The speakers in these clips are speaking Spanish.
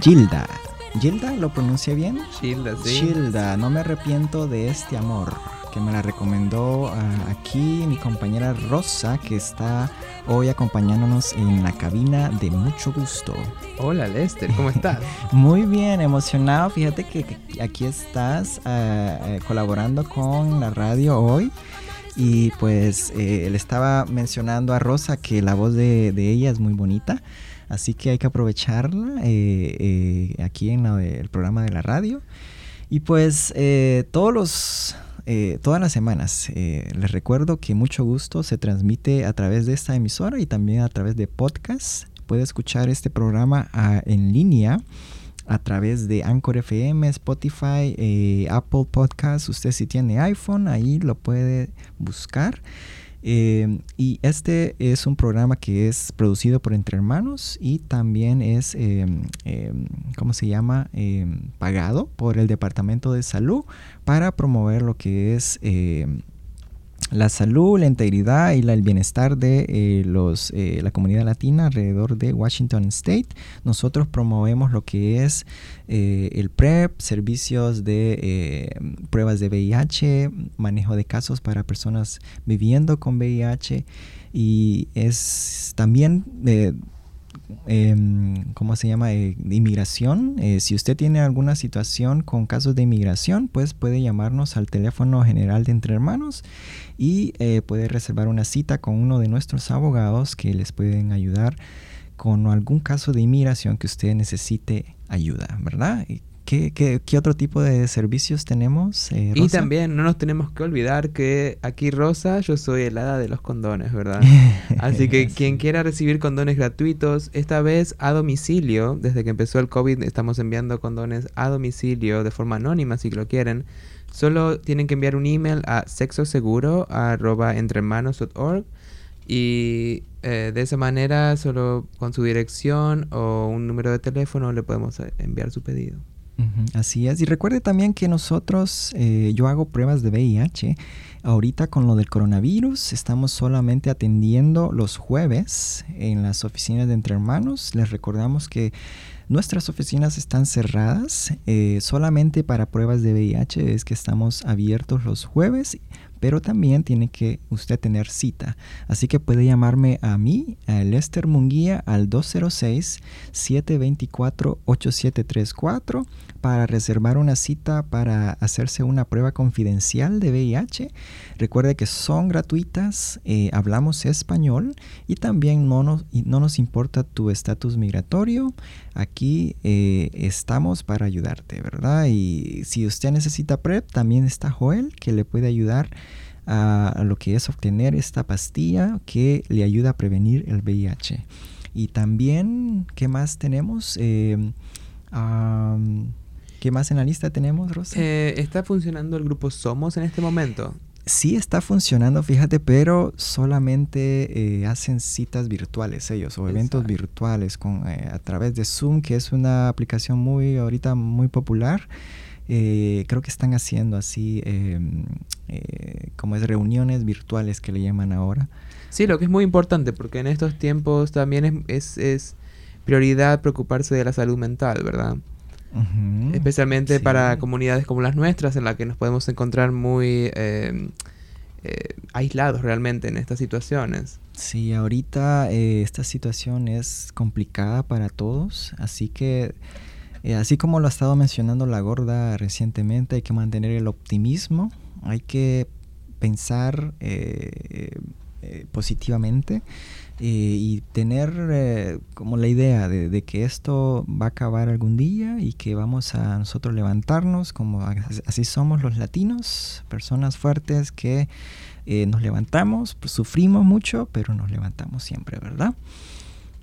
Gilda. ¿Gilda lo pronuncia bien? Gilda, sí. Gilda, no me arrepiento de este amor que me la recomendó ah, aquí mi compañera Rosa, que está hoy acompañándonos en la cabina de mucho gusto. Hola Lester, ¿cómo estás? Muy bien, emocionado. Fíjate que aquí estás eh, colaborando con la radio hoy. Y pues eh, le estaba mencionando a Rosa que la voz de, ella es muy bonita. Así que hay que aprovecharla eh, aquí en el programa de la radio. Y pues todos los eh, todas las semanas. Eh, les recuerdo que mucho gusto se transmite a través de esta emisora y también a través de podcast. Puede escuchar este programa ah, en línea a través de Anchor FM, Spotify, eh, Apple Podcasts. Usted si tiene iPhone, ahí lo puede buscar. Em, y este es un programa que es producido por Entre Hermanos y también es, em, ¿cómo se llama? pagado por el Departamento de Salud para promover lo que es la salud, la integridad y el bienestar de eh, los, eh, la comunidad latina alrededor de Washington State. Nosotros promovemos lo que es eh, el PrEP, servicios de pruebas de VIH, manejo de casos para personas viviendo con VIH y es también Em, ¿cómo se llama? Eh, de inmigración. Eh, si usted tiene alguna situación con casos de inmigración, pues puede llamarnos al teléfono general de Entre Hermanos y eh, puede reservar una cita con uno de nuestros abogados que les pueden ayudar con algún caso de inmigración que usted necesite ayuda, ¿verdad? ¿Qué, otro tipo de servicios tenemos? Eh, y también no nos tenemos que olvidar que aquí Rosa, yo soy el hada de los condones, ¿verdad? Así que quien quiera recibir condones gratuitos, esta vez a domicilio, desde que empezó el COVID estamos enviando condones a domicilio de forma anónima si lo quieren. Solo tienen que enviar un email a sexoseguro.entrehermanos.org y eh, de esa manera, solo con su dirección o un número de teléfono le podemos eh, enviar su pedido. Así es. Y recuerde también que nosotros, eh, yo hago pruebas de VIH. Ahorita con lo del coronavirus, estamos solamente atendiendo los jueves en las oficinas de Entre Hermanos. Les recordamos que nuestras oficinas están cerradas eh, solamente para pruebas de VIH. Es que estamos abiertos los jueves pero también tiene que usted tener cita. Así que puede llamarme a mí, a Lester Munguía, al 206-724-8734 para reservar una cita para hacerse una prueba confidencial de VIH. Recuerde que son gratuitas, eh, hablamos español y también no nos, no nos importa tu estatus migratorio. Aquí eh, estamos para ayudarte, ¿verdad? Y si usted necesita PrEP, también está Joel que le puede ayudar a, lo que es obtener esta pastilla que le ayuda a prevenir el VIH. Y también, ¿qué más tenemos? Eh, ¿Qué más en la lista tenemos, Rosa? Eh, ¿Está funcionando el grupo Somos en este momento? Sí está funcionando, fíjate, pero solamente eh, hacen citas virtuales ellos o eventos virtuales con, eh, a través de Zoom, que es una aplicación muy ahorita muy popular. creo que están haciendo así em, como es reuniones virtuales que le llaman ahora. Sí, lo que es muy importante porque en estos tiempos también es, es prioridad preocuparse de la salud mental, ¿verdad? Especialmente para comunidades como las nuestras, en las que nos podemos encontrar muy eh, eh, aislados realmente en estas situaciones. Sí, ahorita eh, esta situación es complicada para todos, así que así como lo ha estado mencionando la gorda recientemente, hay que mantener el optimismo, hay que pensar positivamente y tener eh, como la idea de, que esto va a acabar algún día y que vamos a nosotros levantarnos, como así somos los latinos, personas fuertes que eh, nos levantamos, pues, sufrimos mucho, pero nos levantamos siempre, ¿verdad?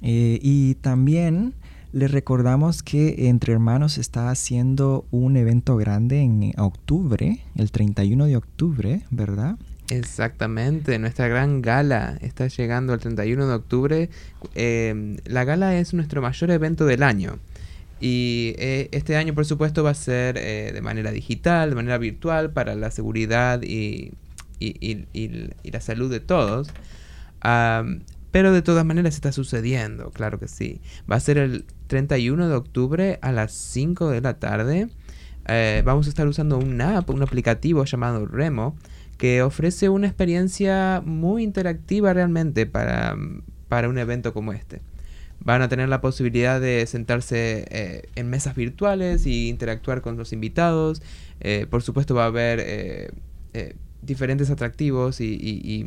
y también les recordamos que Entre Hermanos está haciendo un evento grande en octubre, el 31 de octubre, ¿verdad? Exactamente, nuestra gran gala está llegando el 31 de octubre. Em, la gala es nuestro mayor evento del año. Y eh, este año, por supuesto, va a ser eh, de manera digital, de manera virtual, para la seguridad y, y, la salud de todos. pero de todas maneras está sucediendo, claro que sí. Va a ser el 31 de octubre a las 5 de la tarde. Eh, vamos a estar usando una app, un aplicativo llamado Remo, que ofrece una experiencia muy interactiva realmente para, para un evento como este. Van a tener la posibilidad de sentarse eh, en mesas virtuales y interactuar con los invitados. Eh, por supuesto va a haber eh, diferentes atractivos y,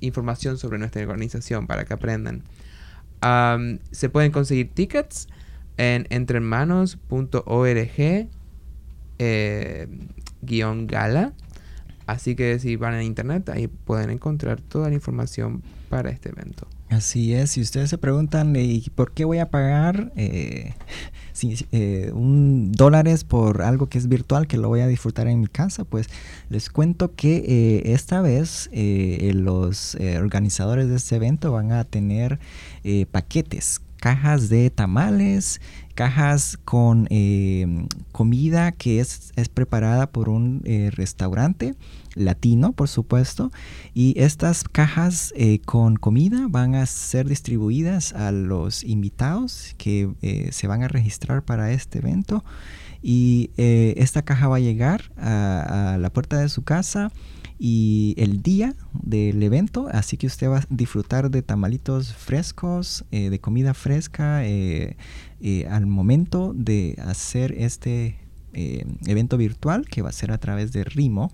información sobre nuestra organización para que aprendan. se pueden conseguir tickets en entrehermanos.org guion gala. Así que si van a internet, ahí pueden encontrar toda la información para este evento. Así es, si ustedes se preguntan, ¿y por qué voy a pagar eh, eh, un dólares por algo que es virtual, que lo voy a disfrutar en mi casa? Pues les cuento que eh, esta vez los organizadores de este evento van a tener paquetes, cajas de tamales, cajas con comida que es, es, preparada por un restaurante latino, por supuesto. Y estas cajas eh, con comida van a ser distribuidas a los invitados que eh, se van a registrar para este evento. Y eh, esta caja va a llegar a, la puerta de su casa y el día del evento, así que usted va a disfrutar de tamalitos frescos, de comida fresca al momento de hacer este evento virtual que va a ser a través de Rimo.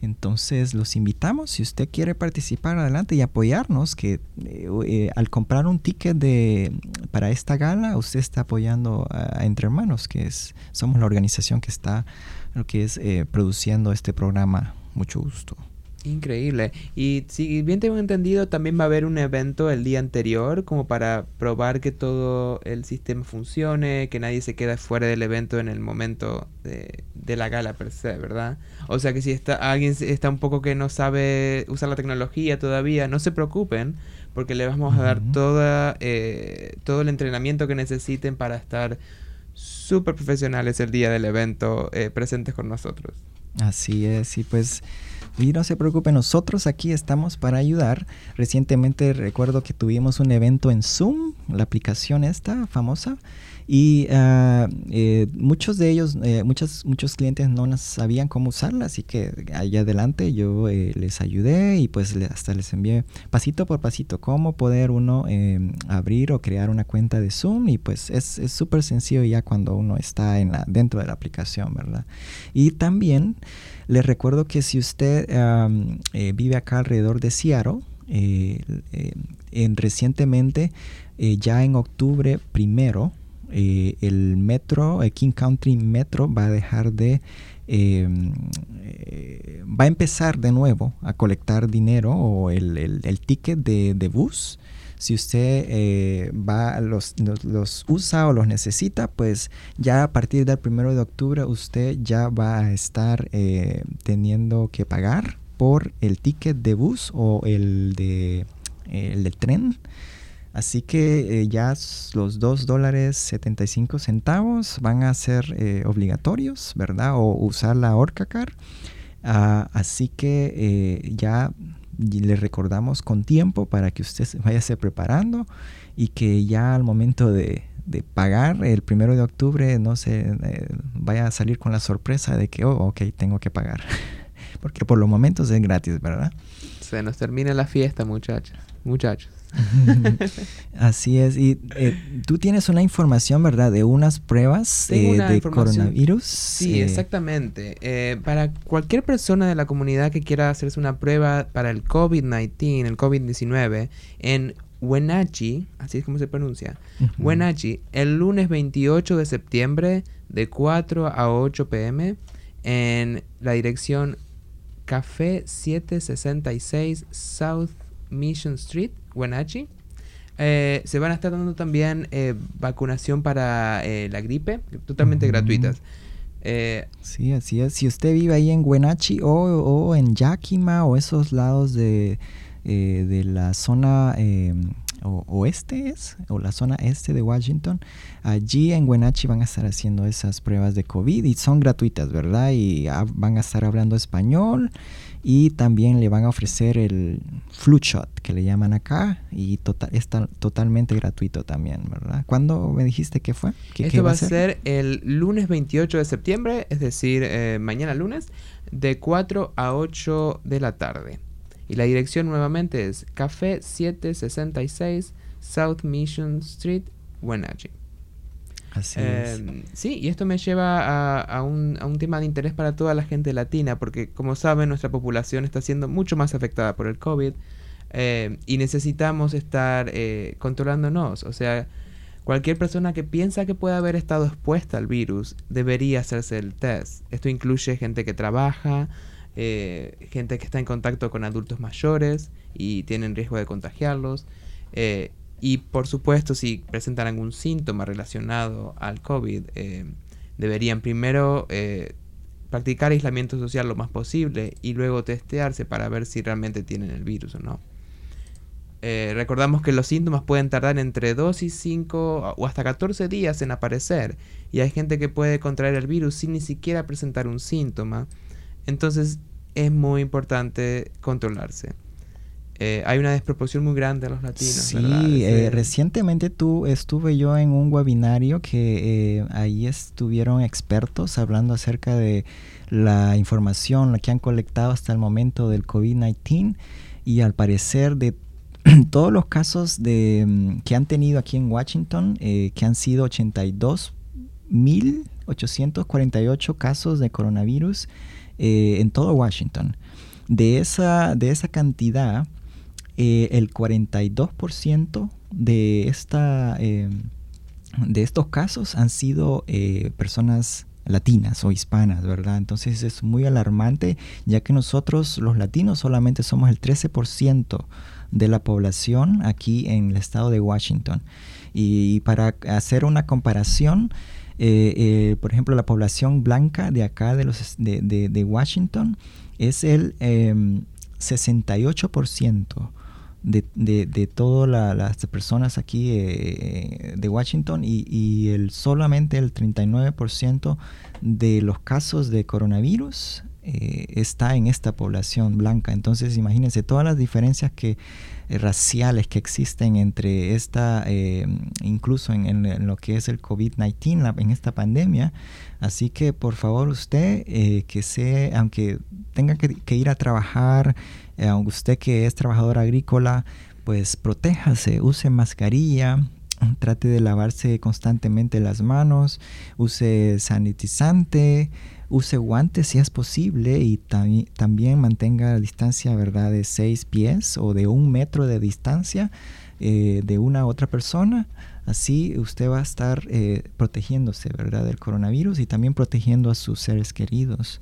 Entonces los invitamos, si usted quiere participar adelante y apoyarnos, que eh, eh, al comprar un ticket de, para esta gala, usted está apoyando a, Entre Hermanos, que es, somos la organización que está, lo que es eh, produciendo este programa. Mucho gusto. Increíble. Y si bien tengo entendido, también va a haber un evento el día anterior como para probar que todo el sistema funcione, que nadie se quede fuera del evento en el momento de, la gala per se, ¿verdad? O sea que si está, alguien está un poco que no sabe usar la tecnología todavía, no se preocupen porque le vamos a dar toda, eh, todo el entrenamiento que necesiten para estar súper profesionales el día del evento eh, presentes con nosotros. Así es, y pues y no se preocupe, nosotros aquí estamos para ayudar. Recientemente recuerdo que tuvimos un evento en Zoom, la aplicación esta famosa, y eh, muchos de ellos, eh, muchos, muchos clientes no sabían cómo usarla, así que allá adelante yo eh, les ayudé y pues hasta les envié pasito por pasito cómo poder uno em, abrir o crear una cuenta de Zoom y pues es súper sencillo ya cuando uno está en la, dentro de la aplicación, ¿verdad? Y también les recuerdo que si usted vive acá alrededor de Seattle, en, recientemente, ya en octubre primero, eh, el metro, el King Country Metro va a dejar de, eh, va a empezar de nuevo a colectar dinero o el, ticket de, bus. Si usted eh, va, los, los, usa o los necesita, pues ya a partir del primero de octubre usted ya va a estar teniendo que pagar por el ticket de bus o el de, el de tren Así que eh, ya los 2 dólares 75 centavos van a ser eh, obligatorios, ¿verdad? O usar la Orcacar. Ah, así que eh, ya le recordamos con tiempo para que usted vaya preparando y que ya al momento de, pagar el primero de octubre no se vaya a salir con la sorpresa de que, oh, ok, tengo que pagar. Porque por los momentos es gratis, ¿verdad? Se nos termina la fiesta, muchachos. Muchachos. Así es. Y eh, tú tienes una información, ¿verdad? De unas pruebas eh, de coronavirus. Sí, eh, exactamente. para cualquier persona de la comunidad que quiera hacerse una prueba para el COVID-19, el COVID-19, en Wenatchee, así es como se pronuncia, Wenatchee, el lunes 28 de septiembre de 4 a 8 pm en la dirección Café 766 South Mission Street, Wenatchee. Eh, se van a estar dando también eh, vacunación para eh, la gripe, totalmente gratuitas. sí, así es. Si usted vive ahí en Wenatchee o, en Yakima o esos lados de, de la zona o, oeste es, o la zona este de Washington, allí en Wenatchee van a estar haciendo esas pruebas de COVID y son gratuitas, ¿verdad? Y van a estar hablando español y también le van a ofrecer el flu shot que le llaman acá y total, está totalmente gratuito también, ¿verdad? ¿Cuándo me dijiste que fue? Esto va a ser? el lunes 28 de septiembre, es decir, eh, mañana lunes, de 4 a 8 de la tarde. Y la dirección nuevamente es Café 766 South Mission Street, Wenatchee. Em, sí, y esto me lleva a, un, tema de interés para toda la gente latina, porque como saben, nuestra población está siendo mucho más afectada por el COVID em, y necesitamos estar eh, controlándonos. O sea, cualquier persona que piensa que puede haber estado expuesta al virus debería hacerse el test. Esto incluye gente que trabaja, eh, gente que está en contacto con adultos mayores y tienen riesgo de contagiarlos. Eh, y por supuesto, si presentan algún síntoma relacionado al COVID, eh, deberían primero practicar aislamiento social lo más posible y luego testearse para ver si realmente tienen el virus o no. recordamos que los síntomas pueden tardar entre 2 y 5 o hasta 14 días en aparecer y hay gente que puede contraer el virus sin ni siquiera presentar un síntoma. Entonces es muy importante controlarse. Eh, hay una desproporción muy grande a los latinos. Sí, eh, recientemente tú, estuve yo en un webinario que eh, ahí estuvieron expertos hablando acerca de la información que han colectado hasta el momento del COVID-19 y al parecer de todos los casos de, mm, que han tenido aquí en Washington, que han sido 82.848 casos de coronavirus, eh, en todo Washington. De esa, de esa cantidad, eh, el 42% de, esta, eh, de estos casos han sido personas latinas o hispanas, ¿verdad? Entonces es muy alarmante, ya que nosotros los latinos solamente somos el 13% de la población aquí en el estado de Washington. Y para hacer una comparación, eh, eh, por ejemplo, la población blanca de acá de, los, de, de, Washington es el 68% em, de, de, todas las personas aquí eh, de Washington y, y, el, solamente el 39% de los casos de coronavirus está en esta población blanca. Entonces, imagínense todas las diferencias que eh, raciales que existen entre esta, eh, incluso en, lo que es el COVID-19, en esta pandemia. Así que por favor usted, eh, que sea, aunque tenga que, ir a trabajar, aunque usted que es trabajador agrícola, pues protéjase, use mascarilla, trate de lavarse constantemente las manos, use sanitizante, use guantes si es posible y también mantenga la distancia ¿verdad? de seis pies o de un metro de distancia eh, de una otra persona. Así usted va a estar eh, protegiéndose ¿verdad? del coronavirus y también protegiendo a sus seres queridos.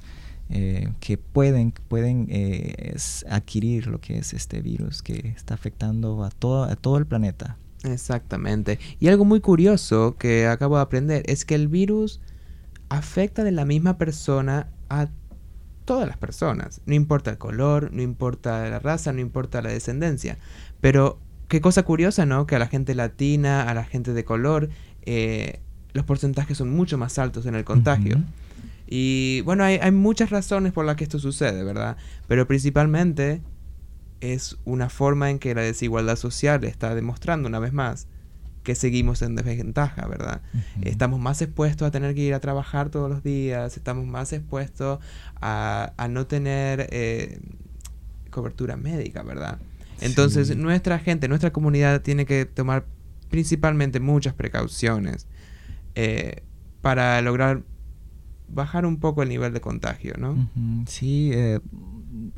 Eh, que pueden, pueden adquirir lo que es este virus que está afectando a todo, a todo el planeta. Exactamente. Y algo muy curioso que acabo de aprender es que el virus afecta de la misma persona a todas las personas. No importa el color, no importa la raza, no importa la descendencia. Pero qué cosa curiosa, ¿no? Que a la gente latina, a la gente de color, eh, los porcentajes son mucho más altos en el contagio. Y bueno, hay, hay, muchas razones por las que esto sucede, ¿verdad? Pero principalmente es una forma en que la desigualdad social está demostrando una vez más que seguimos en desventaja, ¿verdad? Estamos más expuestos a tener que ir a trabajar todos los días, estamos más expuestos a, no tener eh, cobertura médica, ¿verdad? Entonces nuestra gente, nuestra comunidad tiene que tomar principalmente muchas precauciones eh, para lograr bajar un poco el nivel de contagio, ¿no? Sí, eh,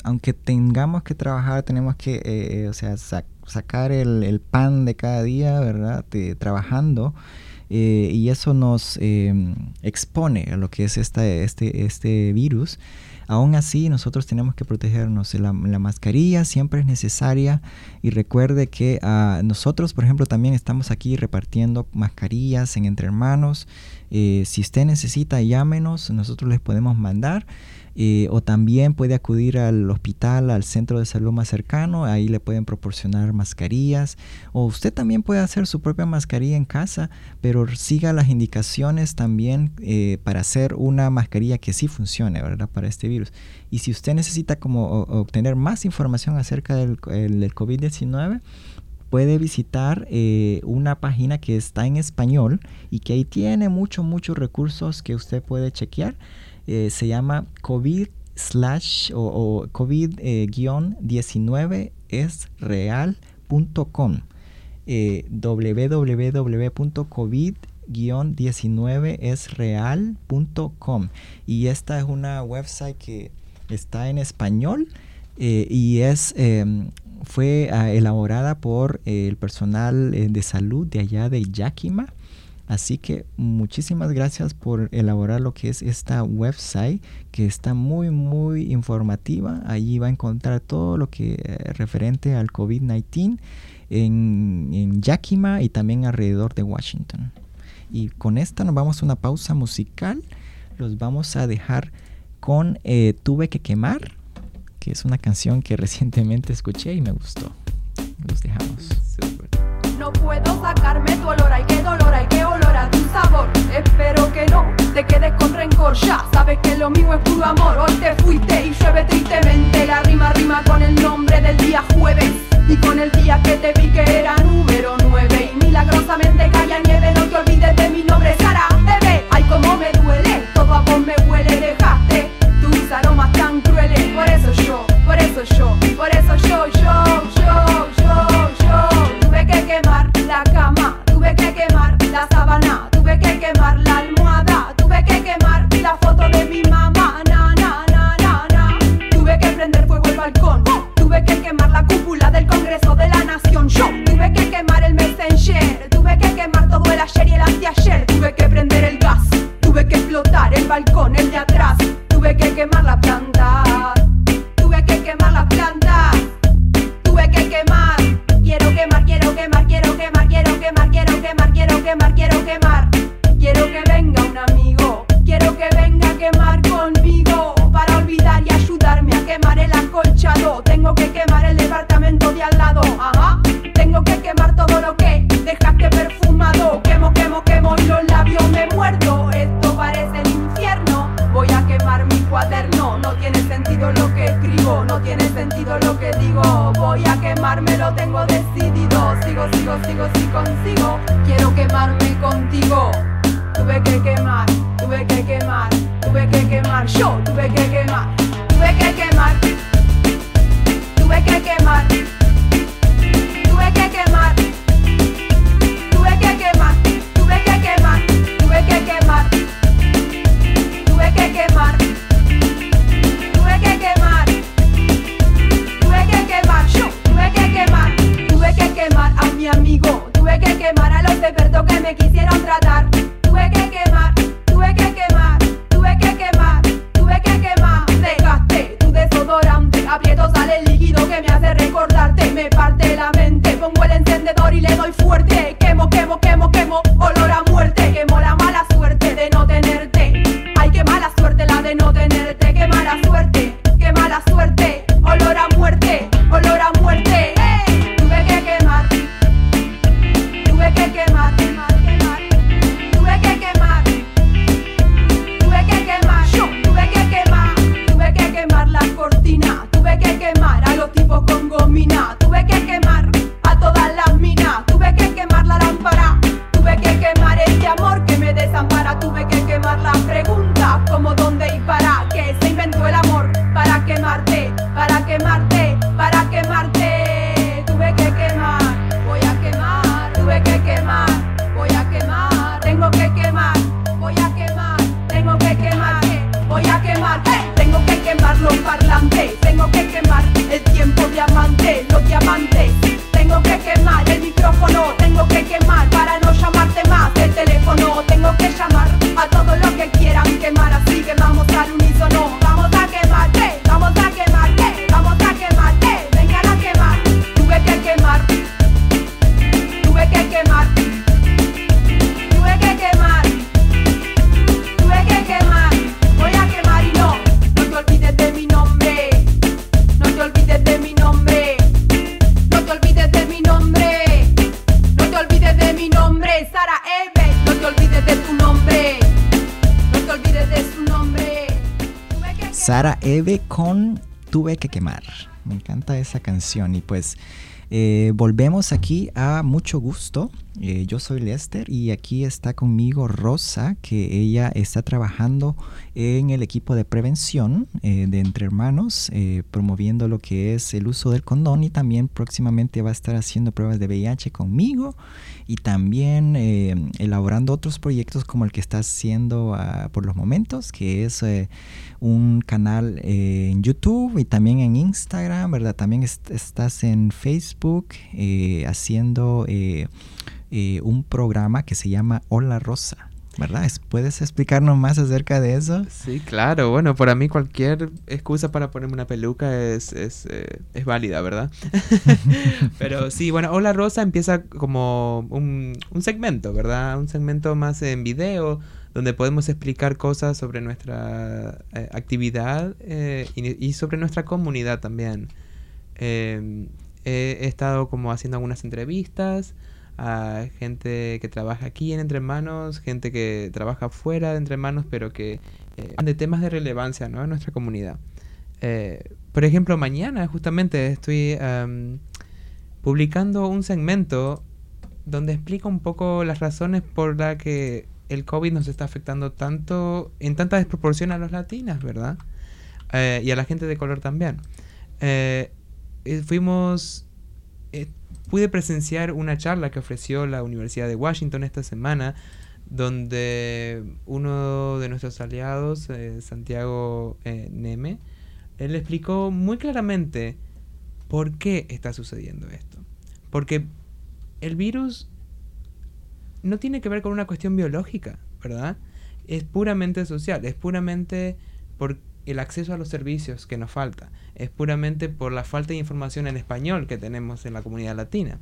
aunque tengamos que trabajar, tenemos que, o sea, sacar el, pan de cada día, ¿verdad? trabajando. Eh, y eso nos em, expone a lo que es esta, este, este virus. Aún así, nosotros tenemos que protegernos. La, mascarilla siempre es necesaria y recuerde que uh, nosotros, por ejemplo, también estamos aquí repartiendo mascarillas en entre hermanos. Eh, si usted necesita, llámenos, nosotros les podemos mandar. Eh, o también puede acudir al hospital, al centro de salud más cercano, ahí le pueden proporcionar mascarillas. O usted también puede hacer su propia mascarilla en casa, pero siga las indicaciones también eh, para hacer una mascarilla que sí funcione, ¿verdad? Para este virus. Y si usted necesita como obtener más información acerca del, del COVID-19, puede visitar eh, una página que está en español y que ahí tiene muchos, muchos recursos que usted puede chequear. Eh, se llama COVID slash o, COVID-19 es real.com. Eh, www.covid-19esreal.com y esta es una website que está en español eh, y es em, fue ah, elaborada por el personal de salud de allá de Yakima Así que muchísimas gracias por elaborar lo que es esta website que está muy muy informativa. Allí va a encontrar todo lo que eh, referente al COVID-19 en, en Yakima y también alrededor de Washington. Y con esta nos vamos a una pausa musical. Los vamos a dejar con eh, Tuve que quemar, que es una canción que recientemente escuché y me gustó. Los dejamos. No puedo sacarme tu olor, ay qué dolor, ay qué olor a tu sabor. Espero que no te quedes con rencor, ya sabes que lo mío es puro amor. Hoy te fuiste y llueve tristemente, la rima rima con el nombre del día jueves. Y con el día que te vi que era número 9 Y milagrosamente caía nieve, no te olvides de mi nombre, Sara Bebé. Ay, como me duele, todo a vos me huele, dejaste tus aromas tan crueles. Por eso yo, por eso yo, por eso yo, y le doy fuerte. Esa canción y pues eh, volvemos aquí a mucho gusto. Eh, yo soy Lester y aquí está conmigo Rosa, que ella está trabajando en el equipo de prevención eh, de Entre Hermanos, promoviendo lo que es el uso del condón y también próximamente va a estar haciendo pruebas de VIH conmigo y también elaborando otros proyectos como el que está haciendo ah, por los momentos, que es un canal en YouTube y también en Instagram, ¿verdad? También estás en Facebook haciendo eh, un programa que se llama Hola Rosa. ¿Verdad? ¿Puedes explicarnos más acerca de eso? Sí, claro. Bueno, para mí cualquier excusa para ponerme una peluca es, es, eh, es válida, ¿verdad? Pero sí, bueno, Hola Rosa empieza como un, un, segmento, ¿verdad? Un segmento más en video, donde podemos explicar cosas sobre nuestra eh, actividad y, y, sobre nuestra comunidad también. he estado como haciendo algunas entrevistas a gente que trabaja aquí en Entre Manos, gente que trabaja fuera de Entre Manos, pero que eh, de temas de relevancia ¿no? en nuestra comunidad. Eh, por ejemplo, mañana justamente estoy publicando un segmento donde explico un poco las razones por las que el COVID nos está afectando tanto, en tanta desproporción a los latinas, ¿verdad? Eh, y a la gente de color también. fuimos pude presenciar una charla que ofreció la Universidad de Washington esta semana, donde uno de nuestros aliados, eh, Santiago eh, Neme, él explicó muy claramente por qué está sucediendo esto. Porque el virus no tiene que ver con una cuestión biológica, ¿verdad? Es puramente social, es puramente por el acceso a los servicios que nos falta. Es puramente por la falta de información en español que tenemos en la comunidad latina.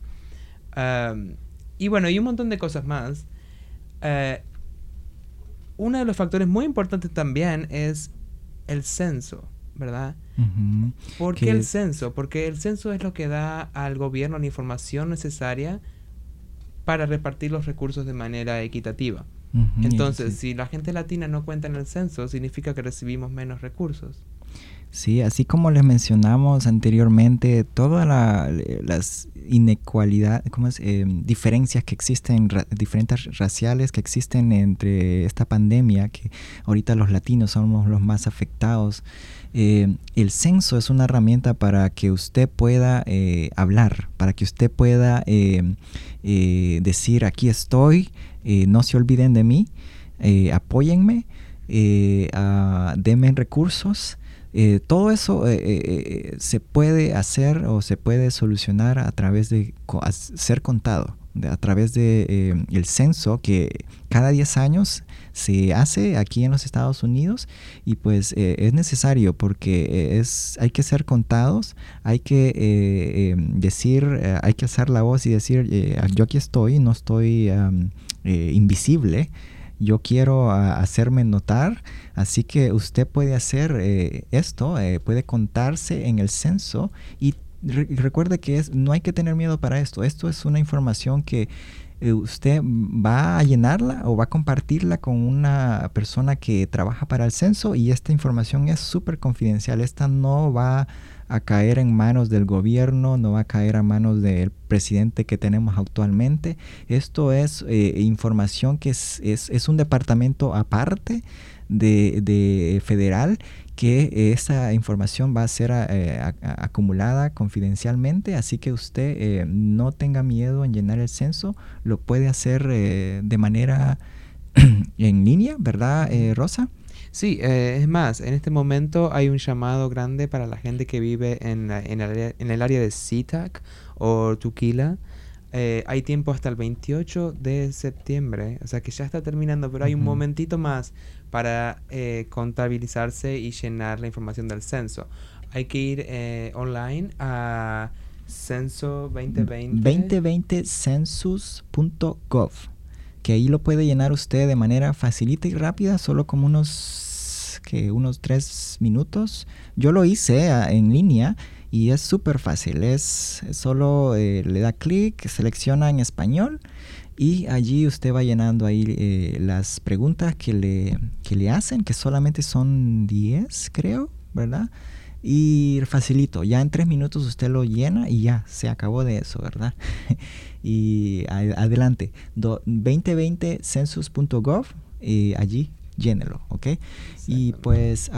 y bueno, y un montón de cosas más. Uh, uno de los factores muy importantes también es el censo, ¿verdad? ¿Por qué el censo? Porque el censo es lo que da al gobierno la información necesaria para repartir los recursos de manera equitativa. Entonces, si la gente latina no cuenta en el censo, significa que recibimos menos recursos. Sí, así como les mencionamos anteriormente, todas las inequalidades, ¿cómo es? Em, diferencias que existen, diferentes raciales que existen entre esta pandemia, que ahorita los latinos somos los más afectados. Em, el censo es una herramienta para que usted pueda eh, hablar, para que usted pueda em, eh, decir aquí estoy, eh, no se olviden de mí, apóyenme, denme recursos. Eh, todo eso eh, eh, se puede hacer o se puede solucionar a través de ser contado, a través de el censo que cada 10 años se hace aquí en los Estados Unidos y pues es necesario porque es hay que ser contados, hay que decir, hay que hacer la voz y decir yo aquí estoy, no estoy invisible yo quiero ah, hacerme notar, así que usted puede hacer eh, esto, eh, puede contarse en el censo y recuerde que es, no hay que tener miedo para esto, esto es una información que eh, usted va a llenarla o va a compartirla con una persona que trabaja para el censo y esta información es súper confidencial, esta no va a caer en manos del gobierno, no va a caer a manos del presidente que tenemos actualmente. Esto es eh, información que es, es, un departamento aparte de, federal que esa información va a ser eh, acumulada confidencialmente, así que usted eh, no tenga miedo en llenar el censo, lo puede hacer de manera en línea, ¿verdad, Rosa? Sí, eh, es más, en este momento hay un llamado grande para la gente que vive en, en, el, área de SeaTac o Tuquila. Eh, hay tiempo hasta el 28 de septiembre, o sea que ya está terminando, pero hay un momentito más para eh, contabilizarse y llenar la información del censo. Hay que ir online a censo 2020. 2020census.gov que ahí lo puede llenar usted de manera facilita y rápida, solo como unos que unos tres minutos. Yo lo hice en línea y es súper fácil. Es solo eh, le da clic, selecciona en español y allí usted va llenando ahí eh, las preguntas que le, que le hacen, que solamente son 10, creo. ¿verdad? Y facilito, ya en tres minutos usted lo llena y ya, se acabó de eso, ¿verdad? y adelante, 2020census.gov, y allí llénelo, ¿ok? Y pues...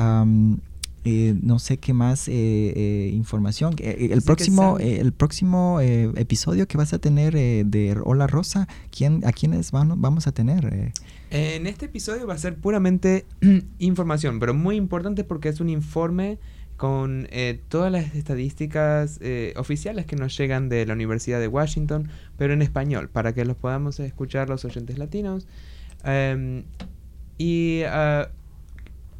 Eh, no sé qué más eh, eh, información. el, próximo, el próximo episodio que vas a tener de Hola Rosa, ¿quién, ¿a quiénes vamos a tener? En este episodio va a ser puramente información, pero muy importante porque es un informe con todas las estadísticas oficiales que nos llegan de la Universidad de Washington, pero en español, para que los podamos escuchar los oyentes latinos. Em, y ah,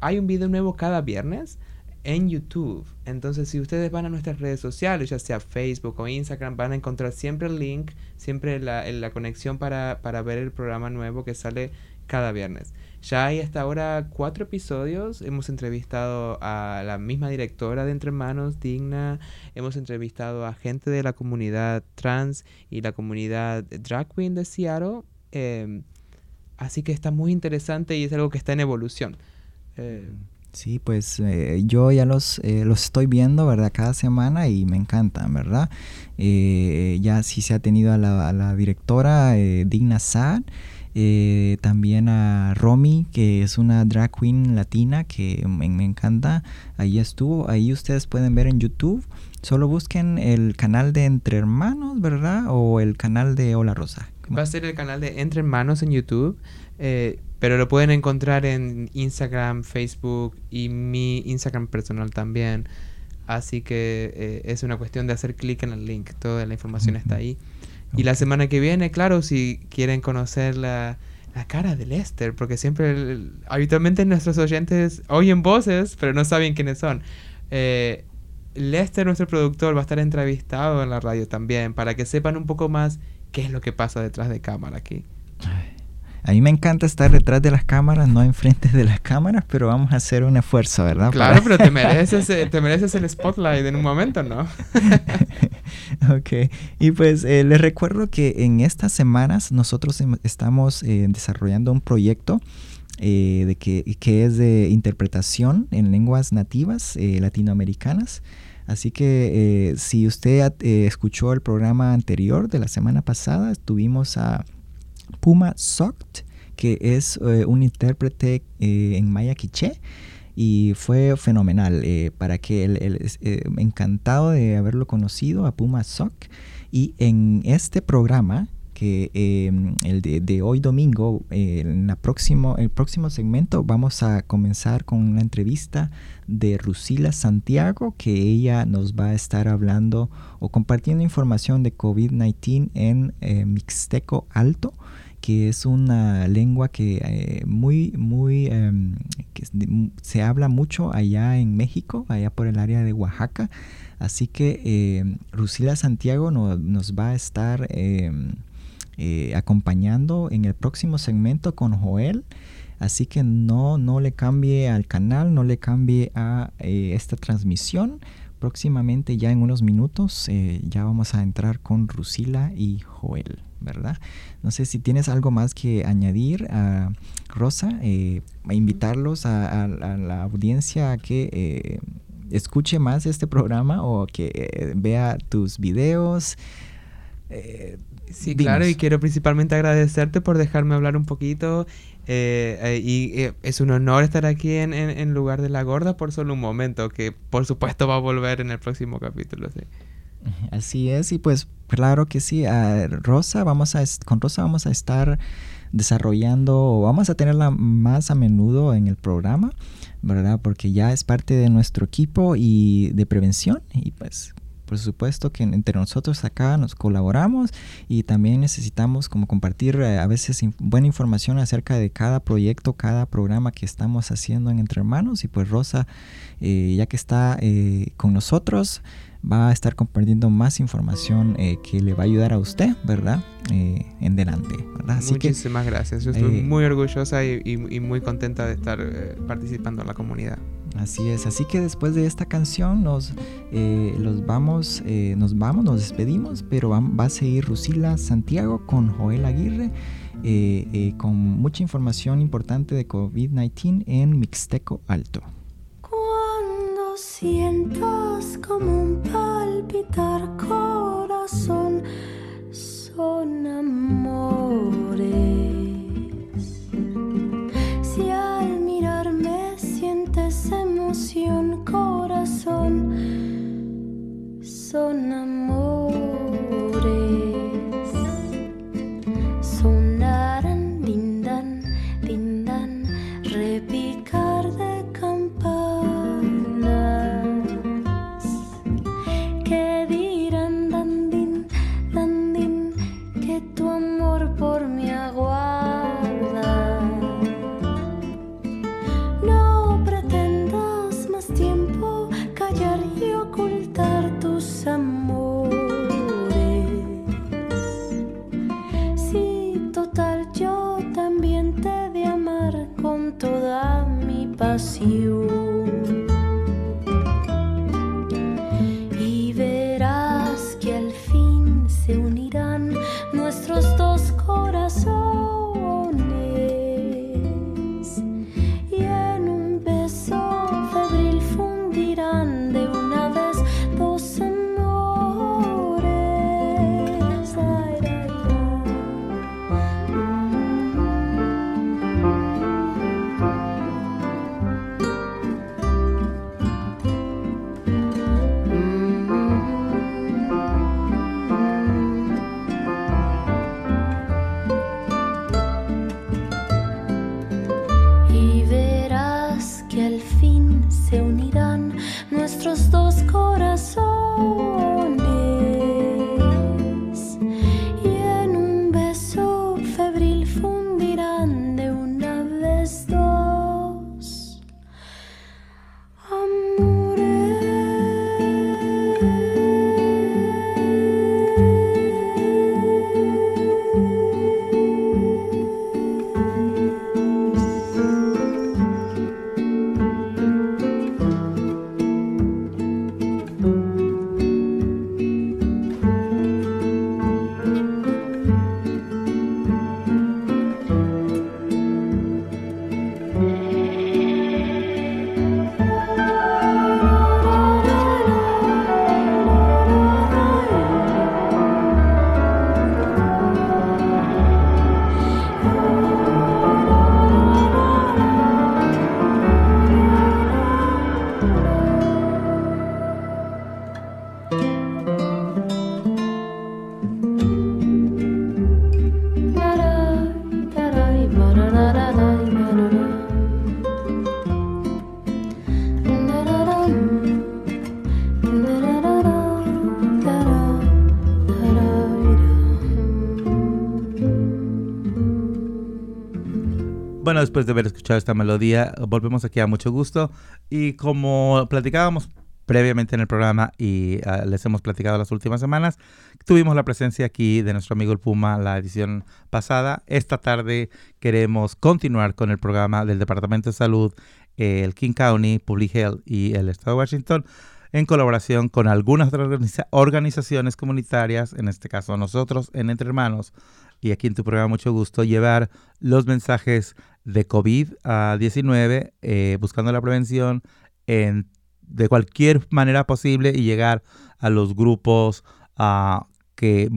hay un video nuevo cada viernes en YouTube. Entonces, si ustedes van a nuestras redes sociales, ya sea Facebook o Instagram, van a encontrar siempre el link, siempre la, la conexión para, para, ver el programa nuevo que sale cada viernes. Ya hay hasta ahora cuatro episodios. Hemos entrevistado a la misma directora de Entre Manos, Digna. Hemos entrevistado a gente de la comunidad trans y la comunidad drag queen de Seattle. Em, así que está muy interesante y es algo que está en evolución. Eh, Sí, pues eh, yo ya los, eh, los estoy viendo, ¿verdad? Cada semana y me encantan, ¿verdad? Eh, ya sí se ha tenido a la, directora Digna Sad, también a Romy, que es una drag queen latina que me, encanta. Ahí estuvo, ahí ustedes pueden ver en YouTube. Solo busquen el canal de Entre Hermanos, ¿verdad? O el canal de Hola Rosa. Va a ser el canal de Entre Hermanos en YouTube. Pero lo pueden encontrar en Instagram, Facebook y mi Instagram personal también. Así que eh, es una cuestión de hacer clic en el link. Toda la información está ahí. Y la semana que viene, claro, si quieren conocer la, cara de Lester, porque siempre, habitualmente nuestros oyentes oyen voces, pero no saben quiénes son. Eh, Lester, nuestro productor, va a estar entrevistado en la radio también, para que sepan un poco más qué es lo que pasa detrás de cámara aquí. A mí me encanta estar detrás de las cámaras, no enfrente de las cámaras, pero vamos a hacer un esfuerzo, ¿verdad? Claro, pero te mereces, eh, te mereces el spotlight en un momento, ¿no? ok, y pues eh, les recuerdo que en estas semanas nosotros estamos eh, desarrollando un proyecto de que, que, es de interpretación en lenguas nativas latinoamericanas. Así que si usted escuchó el programa anterior de la semana pasada, estuvimos a Puma Soct, que es eh, un intérprete eh, en maya quiché y fue fenomenal. Eh, para que él, encantado de haberlo conocido a Puma Soc. Y en este programa, que em, el de, hoy domingo, en la próximo, el próximo segmento, vamos a comenzar con una entrevista de Rusila Santiago, que ella nos va a estar hablando o compartiendo información de COVID-19 en Mixteco Alto que es una lengua que eh, muy, muy, em, se habla mucho allá en México, allá por el área de Oaxaca. Así que eh, Rusila Santiago nos va a estar em, eh, acompañando en el próximo segmento con Joel. Así que no, no le cambie al canal, no le cambie a esta transmisión. Próximamente, ya en unos minutos, ya vamos a entrar con Rusila y Joel. ¿verdad? No sé si tienes algo más que añadir, a Rosa, eh, invitarlos a, la audiencia a que eh, escuche más este programa o que eh, vea tus videos. Sí, claro, y quiero principalmente agradecerte por dejarme hablar un poquito. y es un honor estar aquí en, en, lugar de la gorda por solo un momento, que por supuesto va a volver en el próximo capítulo. ¿sí? Así es, y pues claro que sí, a Rosa vamos a, con Rosa vamos a estar desarrollando, vamos a tenerla más a menudo en el programa, ¿verdad? Porque ya es parte de nuestro equipo y de prevención, y pues por supuesto que entre nosotros acá nos colaboramos y también necesitamos como compartir eh, a veces buena información acerca de cada proyecto, cada programa que estamos haciendo en Entre Hermanos y pues Rosa, eh, ya que está eh, con nosotros, va a estar compartiendo más información eh, que le va a ayudar a usted, ¿verdad? Eh, en delante, ¿verdad? Así Muchísimas gracias. Yo estoy eh, muy orgullosa y, muy contenta de estar participando en la comunidad. Así es. Así que después de esta canción nos, los vamos, nos vamos, nos despedimos, pero va, a seguir Rusila Santiago con Joel Aguirre. con mucha información importante de COVID-19 en Mixteco Alto. Cuando sientas como un palpitar corazón, son amores. Emoción, corazón, son you. Amores. después de haber escuchado esta melodía, volvemos aquí a mucho gusto. Y como platicábamos previamente en el programa y ah, les hemos platicado las últimas semanas, tuvimos la presencia aquí de nuestro amigo el Puma la edición pasada. Esta tarde queremos continuar con el programa del Departamento de Salud, el King County, Public Health y el Estado de Washington en colaboración con algunas otras organizaciones comunitarias, en este caso nosotros en Entre Hermanos, y aquí en tu programa mucho gusto, llevar los mensajes de COVID-19, eh, buscando la prevención en, de cualquier manera posible y llegar a los grupos uh, que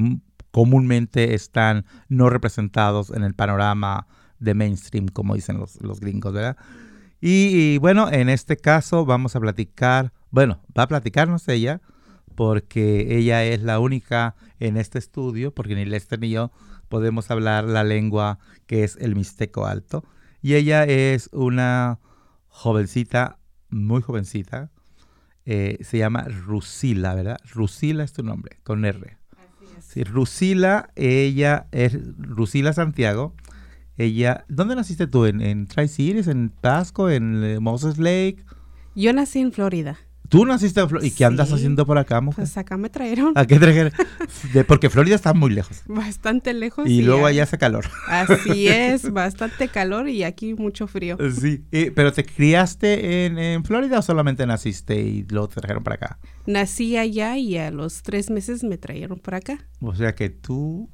comúnmente están no representados en el panorama de mainstream, como dicen los, los gringos, ¿verdad? Y, bueno, en este caso vamos a platicar, bueno, va a platicarnos ella, porque ella es la única en este estudio, porque ni Lester ni yo podemos hablar la lengua que es el mixteco alto. Y ella es una jovencita, muy jovencita. Eh, se llama Rusila, ¿verdad? Rusila es tu nombre, con R. Así es. Sí, Rusila, ella es Rusila Santiago. Ella, ¿dónde naciste tú? ¿En, en Tri-Cities, en Pasco, en eh, Moses Lake? Yo nací en Florida. Tú naciste en Florida. ¿Y qué andas haciendo por acá, mujer? Pues acá me trajeron. ¿A qué trajeron? porque Florida está muy lejos. Bastante lejos. Y, luego allá hace calor. Así es, bastante calor y aquí mucho frío. Sí. ¿Pero te criaste en, Florida o solamente naciste y luego te trajeron para acá? Nací allá y a los tres meses me trajeron para acá. O sea que tú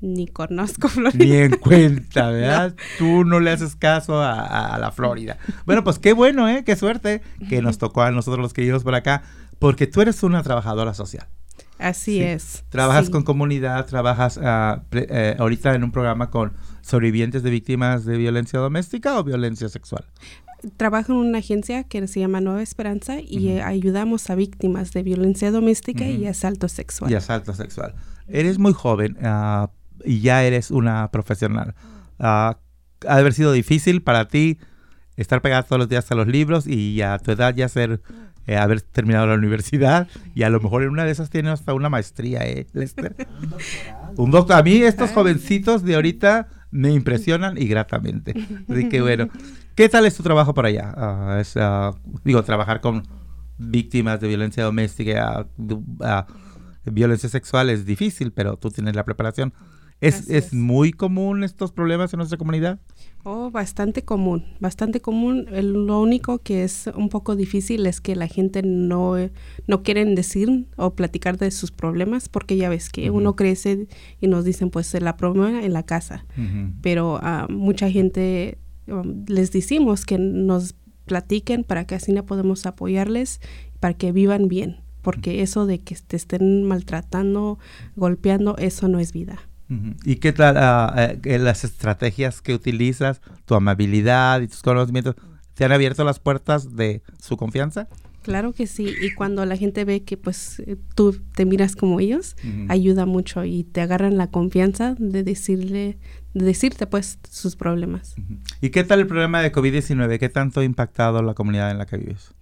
Ni conozco Florida. Ni en cuenta, ¿verdad? Tú no le haces caso a, a- a la Florida. Bueno, pues qué bueno, ¿eh? Qué suerte que nos tocó a nosotros los que vivimos por acá, porque tú eres una trabajadora social. Así Sí. es. Trabajas sí. con comunidad, trabajas ah, pre- eh, ahorita en un programa con sobrevivientes de víctimas de violencia doméstica o violencia sexual. Trabajo en una agencia que se llama Nueva Esperanza y eh, ayudamos a víctimas de violencia doméstica y asalto sexual. y asalto sexual. Eres muy joven ah, y ya eres una profesional. Ah, ha de haber sido difícil para ti estar pegada todos los días a los libros y a tu edad ya ser eh, haber terminado la universidad y a lo mejor en una de esas tienes hasta una maestría, ¿eh, Lester? Un doctor. A mí estos jovencitos de ahorita me impresionan y gratamente. Así que bueno, ¿qué tal es tu trabajo por allá? Ah, es, ah, digo, trabajar con víctimas de violencia doméstica, ah, violencia sexual es difícil, pero tú tienes la preparación. ¿Es, es es. muy común estos problemas en nuestra comunidad? Oh, bastante común, bastante común. El- lo único que es un poco difícil es que la gente no, no quieren decir o platicar de sus problemas porque ya ves que uno crece y nos dicen pues la problema en la casa. Pero a mucha gente um, les decimos que nos platiquen para que así no podemos apoyarles, para que vivan bien. Porque eso de que te estén maltratando, golpeando, eso no es vida. ¿Y qué tal ah, eh, que las estrategias que utilizas, tu amabilidad y tus conocimientos, te han abierto las puertas de su confianza? Claro que sí, y cuando la gente ve que pues eh, tú te miras como ellos, ayuda mucho y te agarran la confianza de decirle, de decirte pues sus problemas. ¿Y qué tal el problema de COVID-19? ¿Qué tanto ha impactado la comunidad en la que vives?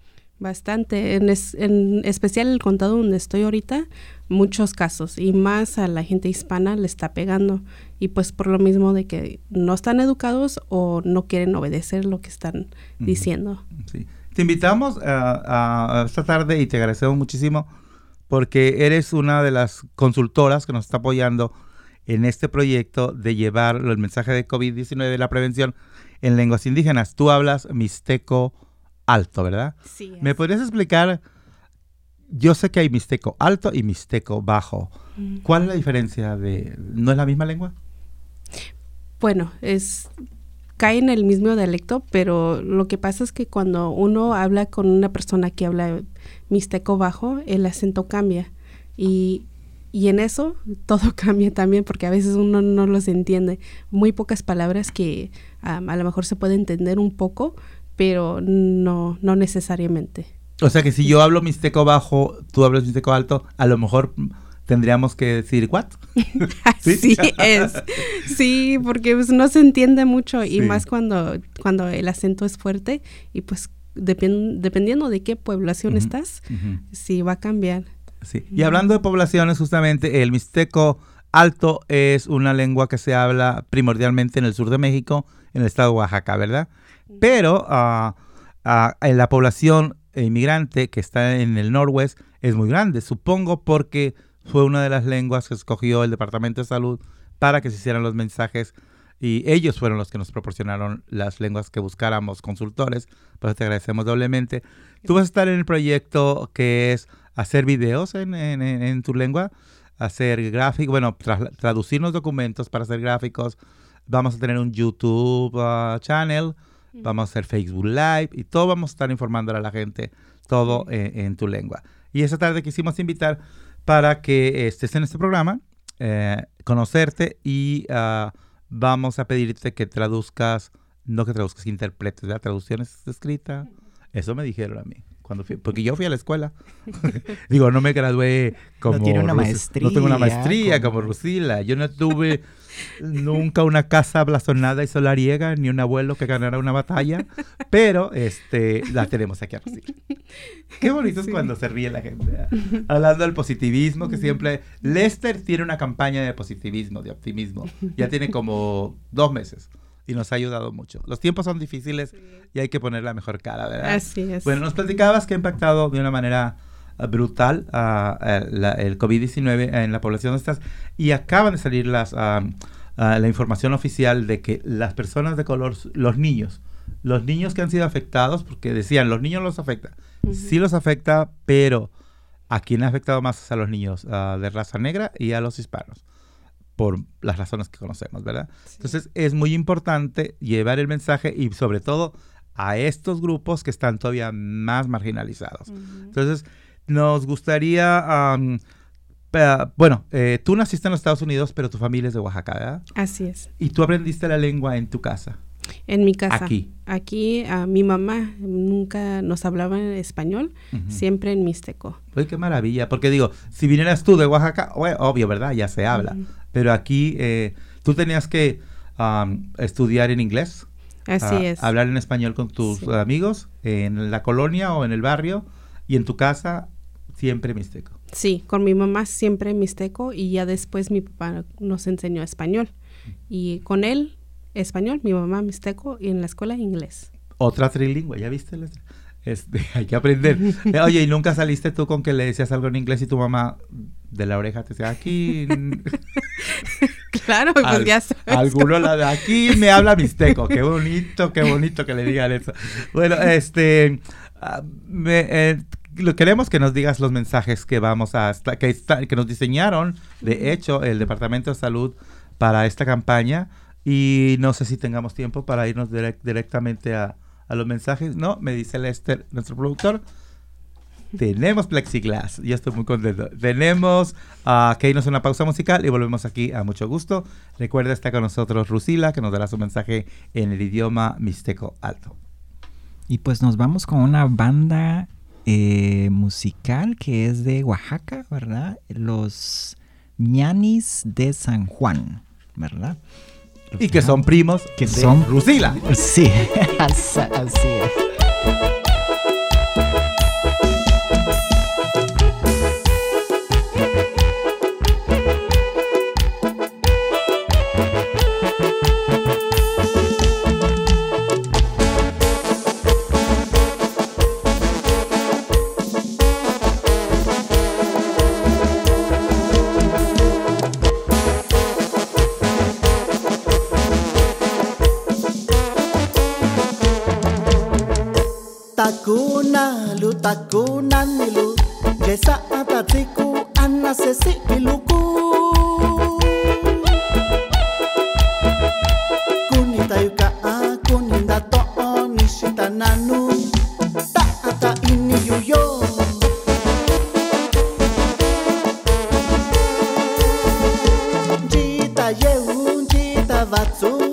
Bastante, en, es- en especial el condado donde estoy ahorita, muchos casos y más a la gente hispana le está pegando y pues por lo mismo de que no están educados o no quieren obedecer lo que están diciendo. Sí. Te invitamos a, a esta tarde y te agradecemos muchísimo porque eres una de las consultoras que nos está apoyando en este proyecto de llevar el mensaje de COVID-19 y la prevención en lenguas indígenas. Tú hablas mixteco alto, ¿verdad? Sí, ¿Me podrías explicar? Yo sé que hay mixteco alto y mixteco bajo. ¿Cuál es la diferencia de... ¿No es la misma lengua? Bueno, es cae en el mismo dialecto, pero lo que pasa es que cuando uno habla con una persona que habla mixteco bajo, el acento cambia. Y, y en eso todo cambia también, porque a veces uno no los entiende. Muy pocas palabras que a lo mejor se puede entender un poco, pero no, no necesariamente. O sea que si yo hablo mixteco bajo, tú hablas mixteco alto, a lo mejor tendríamos que decir what? Así es. Sí, porque pues, no se entiende mucho y más cuando, cuando el acento es fuerte y pues depend- dependiendo de qué población estás, sí va a cambiar. Sí. Y hablando de poblaciones, justamente el mixteco alto es una lengua que se habla primordialmente en el sur de México, en el estado de Oaxaca, ¿verdad? Pero ah, ah, en la población inmigrante que está en el noroeste es muy grande, supongo porque fue una de las lenguas que escogió el Departamento de Salud para que se hicieran los mensajes y ellos fueron los que nos proporcionaron las lenguas que buscáramos consultores, por eso te agradecemos doblemente. Tú vas a estar en el proyecto que es hacer videos en, en- en- tu lengua, hacer gráficos, bueno, tra- traducir los documentos para hacer gráficos. Vamos a tener un YouTube ah, channel, vamos a hacer Facebook Live y todo vamos a estar informándole a la gente, todo en, en tu lengua. Y esta tarde quisimos invitar para que estés en este programa, eh, conocerte y ah, vamos a pedirte que traduzcas, no que traduzcas, que interpretes, ¿verdad? Traducciones escritas. Eso me dijeron a mí. Cuando fui, porque yo fui a la escuela. Digo, no me gradué como. tiene una Rus- No tengo una maestría, maestría como como- Rusila. Yo no tuve nunca una casa blasonada y solariega, ni un abuelo que ganara una batalla. Pero este la tenemos aquí a Rusila. Qué bonito es cuando se ríe la gente. ¿eh? Hablando del positivismo, que siempre. Lester tiene una campaña de positivismo, de optimismo. Ya tiene como dos meses. Y nos ha ayudado mucho. Los tiempos son difíciles y hay que poner la mejor cara, ¿verdad? Así es. Bueno, nos platicabas que ha impactado de una manera ah, brutal la- el COVID-19 en la población de estas y acaban de salir las ah, ah, la información oficial de que las personas de color, los niños, los niños que han sido afectados, porque decían, los niños los afecta, sí los afecta, pero a quien ha afectado más es a los niños de raza negra y a los hispanos. Por las razones que conocemos, ¿verdad? Entonces es muy importante llevar el mensaje y sobre todo a estos grupos que están todavía más marginalizados. Entonces nos gustaría, pa- bueno, eh, tú naciste en los Estados Unidos, pero tu familia es de Oaxaca, ¿verdad? Así es. Y tú aprendiste la lengua en tu casa. En mi casa. Aquí. Aquí, a mi mamá nunca nos hablaba en español, Ujú. siempre en mixteco. Pues qué maravilla, porque digo, si vinieras tú de Oaxaca, obvio, ¿verdad? Ya se habla. Ujú. Pero aquí eh, tú tenías que am, estudiar en inglés. Así a- es. Hablar en español con tus Sí. amigos en la colonia o en el barrio y en tu casa siempre mixteco. Sí, con mi mamá siempre mixteco y ya después mi papá nos enseñó español. Y con él, español, mi mamá mixteco y en la escuela inglés. Otra trilingüe, ¿ya viste? Este, hay que aprender. Eh, Oye, ¿y nunca saliste tú con que le decías algo en inglés y tu mamá de la oreja te decía, aquí... Claro, pues Al- ya sabes. Alguno la de aquí me habla mixteco. Qué bonito, qué bonito que le digan eso. Bueno, este. ah, me, eh, lo queremos que nos digas los mensajes que vamos a que, está- que nos diseñaron, de hecho, el Departamento de Salud para esta campaña. Y no sé si tengamos tiempo para irnos direct- directamente a, a los mensajes. No, me dice Lester, nuestro productor. Tenemos plexiglas. Yo estoy muy contento. Tenemos ah, que irnos a una pausa musical y volvemos aquí a mucho gusto. Recuerda, está con nosotros Rusila, que nos dará su mensaje en el idioma mixteco alto. Y pues nos vamos con una banda eh, musical que es de Oaxaca, ¿verdad? Los ñanis de San Juan, ¿verdad? Y que son primos que de son- Rusila. Sí, así es. Takuna lu takuna nilu Jesa atatiku anna sesi iluku Kunita yuka kuninda to nishita nanu. Ta ata ini yuyo. Jita yehu jita vatsu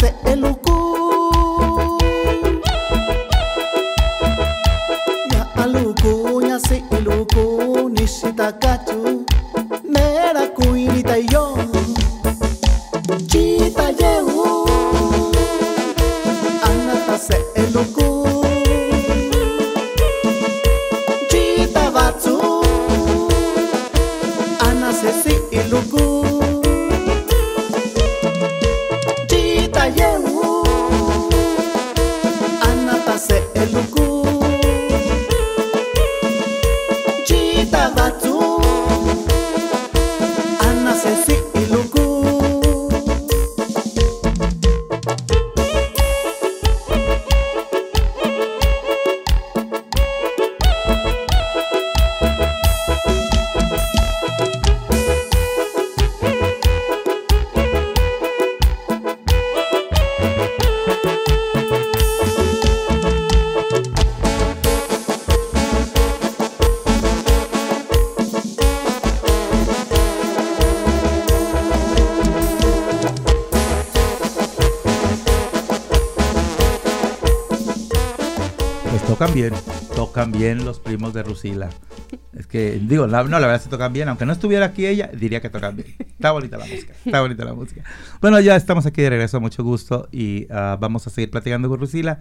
se bien los primos de Rusila. Es que, digo, la- no, la verdad se tocan bien, aunque no estuviera aquí ella, diría que tocan bien. Está bonita la música, está bonita la música. Bueno, ya estamos aquí de regreso, mucho gusto, y ah, vamos a seguir platicando con Rusila.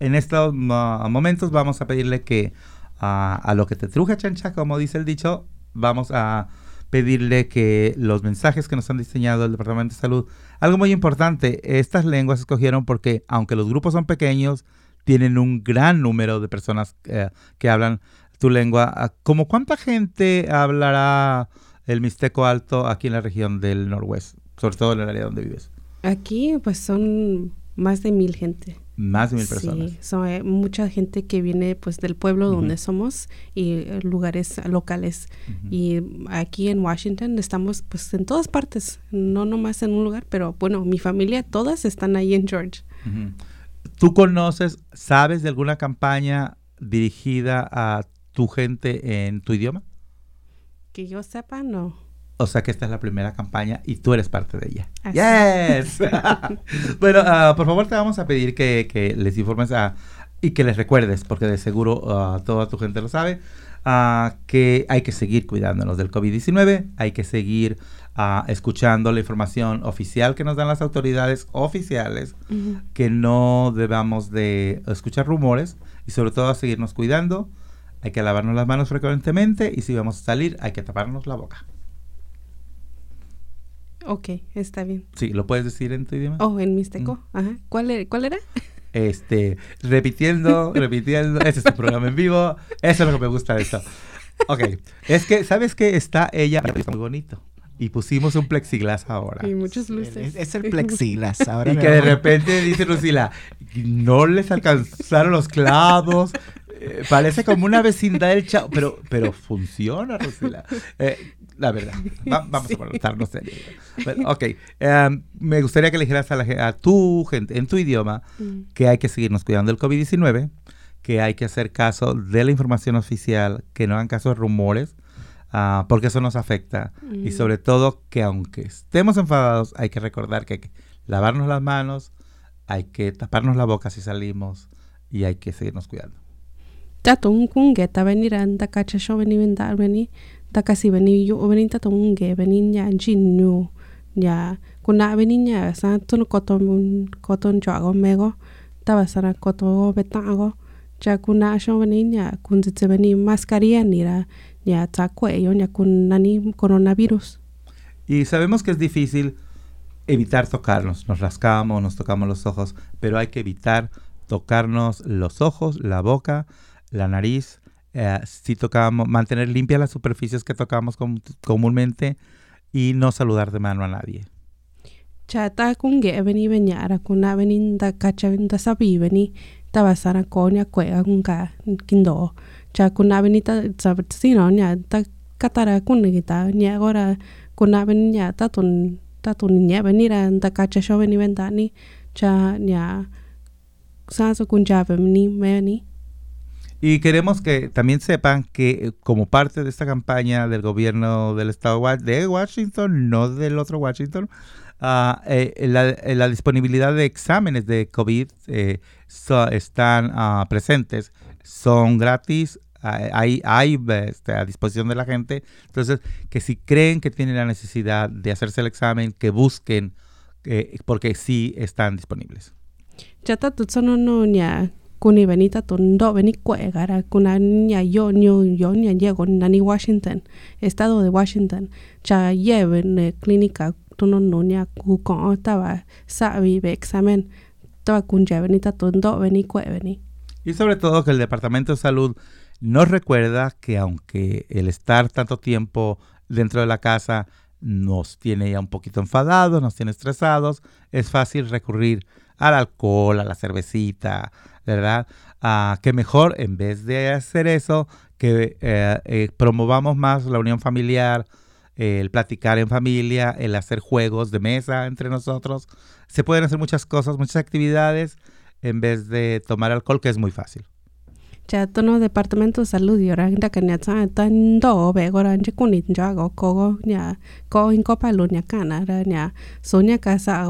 En estos ah, momentos vamos a pedirle que ah, a lo que te truje, chancha, como dice el dicho, vamos a pedirle que los mensajes que nos han diseñado el Departamento de Salud, algo muy importante, estas lenguas escogieron porque aunque los grupos son pequeños, tienen un gran número de personas eh, que hablan tu lengua. Ah, ¿Cómo cuánta gente hablará el Mixteco Alto aquí en la región del Noroeste? Sobre todo en el área donde vives. Aquí pues son más de mil gente. Más de mil personas. Sí, son eh, mucha gente que viene pues del pueblo donde Ujú. somos y eh, lugares locales. Ujú. Y aquí en Washington estamos pues en todas partes, no nomás en un lugar, pero bueno, mi familia todas están ahí en George. Ujú. ¿Tú conoces, sabes de alguna campaña dirigida a tu gente en tu idioma? Que yo sepa, no. O sea que esta es la primera campaña y tú eres parte de ella. Así ¡Yes! bueno, ah, por favor te vamos a pedir que, que les informes a- y que les recuerdes, porque de seguro ah, toda tu gente lo sabe, ah, que hay que seguir cuidándonos del COVID-19, hay que seguir ah, escuchando la información oficial que nos dan las autoridades oficiales, que no debamos de escuchar rumores y sobre todo a seguirnos cuidando. Hay que lavarnos las manos frecuentemente y si vamos a salir hay que taparnos la boca. Ok, está bien. Sí, ¿lo puedes decir en tu idioma? Oh, en Mixteco. Mm. Ajá. ¿Cuál, e- ¿Cuál era? Este, repitiendo, repitiendo. Ese es un programa en vivo. Eso es lo que me gusta de esto. Ok, es que, ¿sabes qué? Está ella muy bonito. Y pusimos un plexiglas ahora. Y muchas Es, luces. es el plexiglas. Ahora Y que de repente dice Lucila, no les alcanzaron los clavos. eh, parece como una vecindad del chavo, pero, pero funciona, Lucila. Eh, la verdad, va- vamos a preguntarnos serio. Bueno, ok, em, me gustaría que le dijeras a, la a tu gente, en tu idioma, Mm. que hay que seguirnos cuidando del COVID-19, que hay que hacer caso de la información oficial, que no hagan caso de rumores, ah, porque eso nos afecta. Y Mm. sobre todo que aunque estemos enfadados, hay que recordar que hay que lavarnos las manos, hay que taparnos la boca si salimos y hay que seguirnos cuidando. Tatong kunge ta veni ran da kacha sho veni ven da veni da kasi veni yu veni tatong ge veni nya jinu nya kuna veni nya sa tun koton koton jago mego ta basara koto betago. Cha kuna sho veni nya kun tse veni mascarilla ni ra nya ta cuello nya kun nani coronavirus. Y sabemos que es difícil evitar tocarnos, nos rascamos, nos tocamos los ojos, pero hay que evitar tocarnos los ojos, la boca, la nariz, eh, si tocamos, mantener limpias las superficies que tocamos com- comúnmente y no saludar de mano a nadie. cha ta kunge veni venya ra kuna veni da kacha veni da sabi veni ta basara ko nya cuello kun ka kindo cha kuna veni ta sino nya ta katara kun kita nya agora kuna veni nya ta tun ta tun nya veni ra da kacha sho veni venda ni cha nya sa so kun ja veni veni Y queremos que también sepan que eh, como parte de esta campaña del gobierno del estado de Wa- de Washington, no del otro Washington, ah, eh, la, disponibilidad de exámenes de COVID eh, so- están ah, presentes, son gratis, ah, hay, hay este, a disposición de la gente. Entonces, que si creen que tienen la necesidad de hacerse el examen, que busquen, porque sí están disponibles. Kuni veni ta tun do veni kue gara kuna nya yo nyo yo llego nani Washington estado de Washington cha lleven eh, clínica tu no no nya ku ko ta va sa vi be examen ta va kun ja veni ta tun do veni kue veni Y sobre todo que el Departamento de Salud nos recuerda que aunque el estar tanto tiempo dentro de la casa nos tiene ya un poquito enfadados, nos tiene estresados, es fácil recurrir al alcohol, a la cervecita, ¿verdad? Ah, que mejor en vez de hacer eso, que eh, eh, promovamos más la unión familiar, eh, el platicar en familia, el hacer juegos de mesa entre nosotros. Se pueden hacer muchas cosas, muchas actividades en vez de tomar alcohol, que es muy fácil. cha to no departamento de salud y ora da ka nya cha tan do be gora nje kuni ja go ko go nya ko in ko pa lo nya kana ra nya so nya ka sa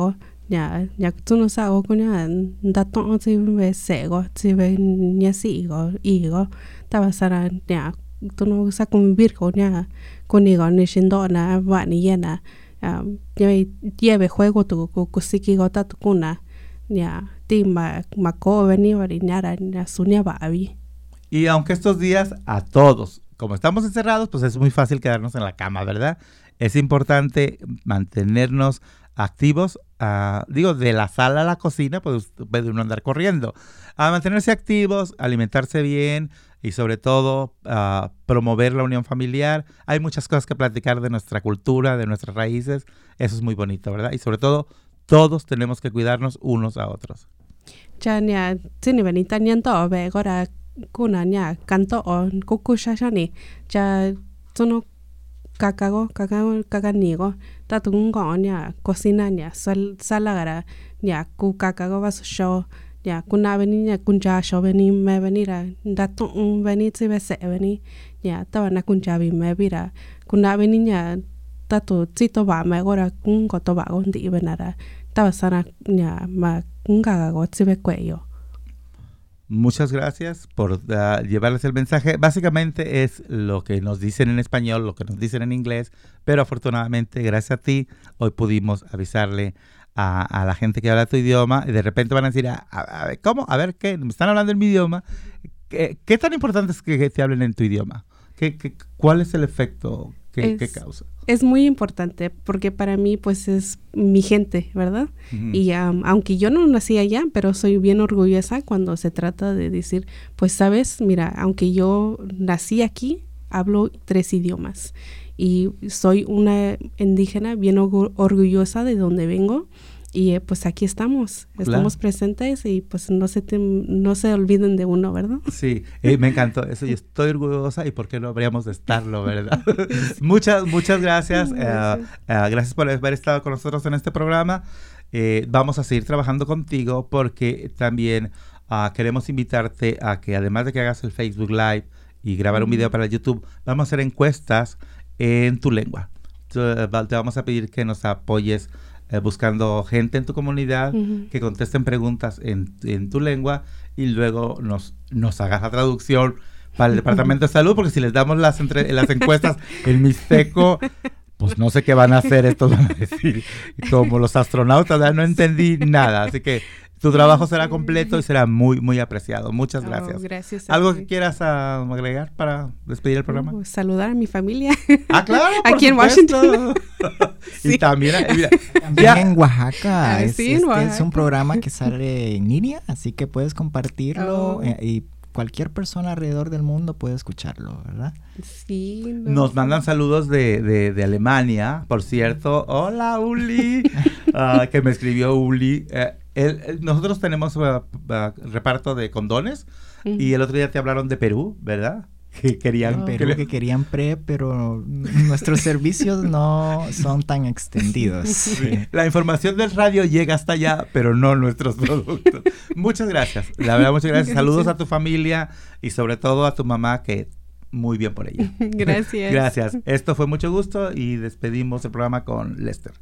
nhà nhà chúng nó sao có nhà đã tông chỉ về sẽ có chỉ về nhà sĩ có ý có. Ta bảo sao nhà tôi nó sao cũng biết có nhà con này có nên xin đó na bạn này na à nhà nhà về khuấy của tụ của của sĩ có ta tụ có venir vào nhà Y aunque estos días a todos, como estamos encerrados, pues es muy fácil quedarnos en la cama, ¿verdad? Es importante mantenernos activos, ah, digo, de la sala a la cocina, pues puede uno andar corriendo. A mantenerse activos, alimentarse bien y sobre todo ah, promover la unión familiar. Hay muchas cosas que platicar de nuestra cultura, de nuestras raíces. Eso es muy bonito, ¿verdad? Y sobre todo, todos tenemos que cuidarnos unos a otros. cha nhà xin này bạn ta nhân tỏ về gọi là cô là nhà căn tỏ này cha cho cà cà go cà cà cà cà nì go ta tung gõ nhà cocina nhà sal sala gara nhà cô cà cà go vas show nhà cô na bên nhà cô cha show bên mẹ bên ra đã tung bên chỉ về sẽ bên nhà ta bạn na cô cha bên mẹ bên ra cô na bên nhà ta tổ chỉ to bà mẹ gọi là cũng có to bà con tí bên ra. Ta bảo sana nhà mà cũng cà cà go chỉ về quậy yo Muchas gracias por ah, llevarles el mensaje. Básicamente es lo que nos dicen en español, lo que nos dicen en inglés, pero afortunadamente, gracias a ti, hoy pudimos avisarle a, a la gente que habla tu idioma y de repente van a decir, "A- a- ver, ¿cómo? A ver, ¿qué? Me están hablando en mi idioma. ¿Qué, qué tan importante es que, que te hablen en tu idioma? ¿Qué, qué- cuál es el efecto que, causa? Es muy importante porque para mí pues es mi gente, ¿verdad? Y am, aunque yo no nací allá, pero soy bien orgullosa cuando se trata de decir, pues sabes, mira, aunque yo nací aquí, hablo tres idiomas y soy una indígena bien orgu- orgullosa de donde vengo y eh, pues aquí estamos, Claro. estamos presentes y pues no se, te- no se olviden de uno, ¿verdad? Sí, eh, me encantó eso. Yo estoy orgullosa y por qué no habríamos de estarlo, ¿verdad? muchas, muchas gracias. eh, Gracias. eh, gracias por haber estado con nosotros en este programa. Eh, vamos a seguir trabajando contigo porque también ah, queremos invitarte a que además de que hagas el Facebook Live y grabar un video para YouTube, vamos a hacer encuestas en tu lengua. Va- te vamos a pedir que nos apoyes eh, buscando gente en tu comunidad que contesten preguntas en, en tu lengua y luego nos, nos hagas la traducción para el Departamento de Salud, porque si les damos las, entre- las encuestas en Mixteco, pues no sé qué van a hacer, estos van a decir, como los astronautas, ya no entendí nada, así que tu trabajo será completo y será muy, muy apreciado. Muchas Oh, gracias. gracias a ¿Algo ti. que quieras ah, agregar para despedir el programa? Uh, saludar a mi familia. Ah, claro. por Aquí en. Washington. y también, eh, mira, También ya- en Oaxaca. Ah, es, sí, en este es Oaxaca. un programa que sale en línea, así que puedes compartirlo Oh. eh, y cualquier persona alrededor del mundo puede escucharlo, ¿verdad? Sí. no. Nos mandan saludos de, de- de Alemania, por cierto. Hola, Uli. Ah, que me escribió Uli. Eh, nosotros tenemos ah, ah, reparto de condones y el otro día te hablaron de Perú, ¿verdad? Que querían. Perú que querían pre, pero nuestros servicios no son tan extendidos. La información del radio llega hasta allá, pero no nuestros productos. Muchas gracias. La verdad, muchas gracias. Saludos a tu familia y sobre todo a tu mamá, que muy bien por ella. Gracias. Gracias. Esto fue mucho gusto y despedimos el programa con Lester.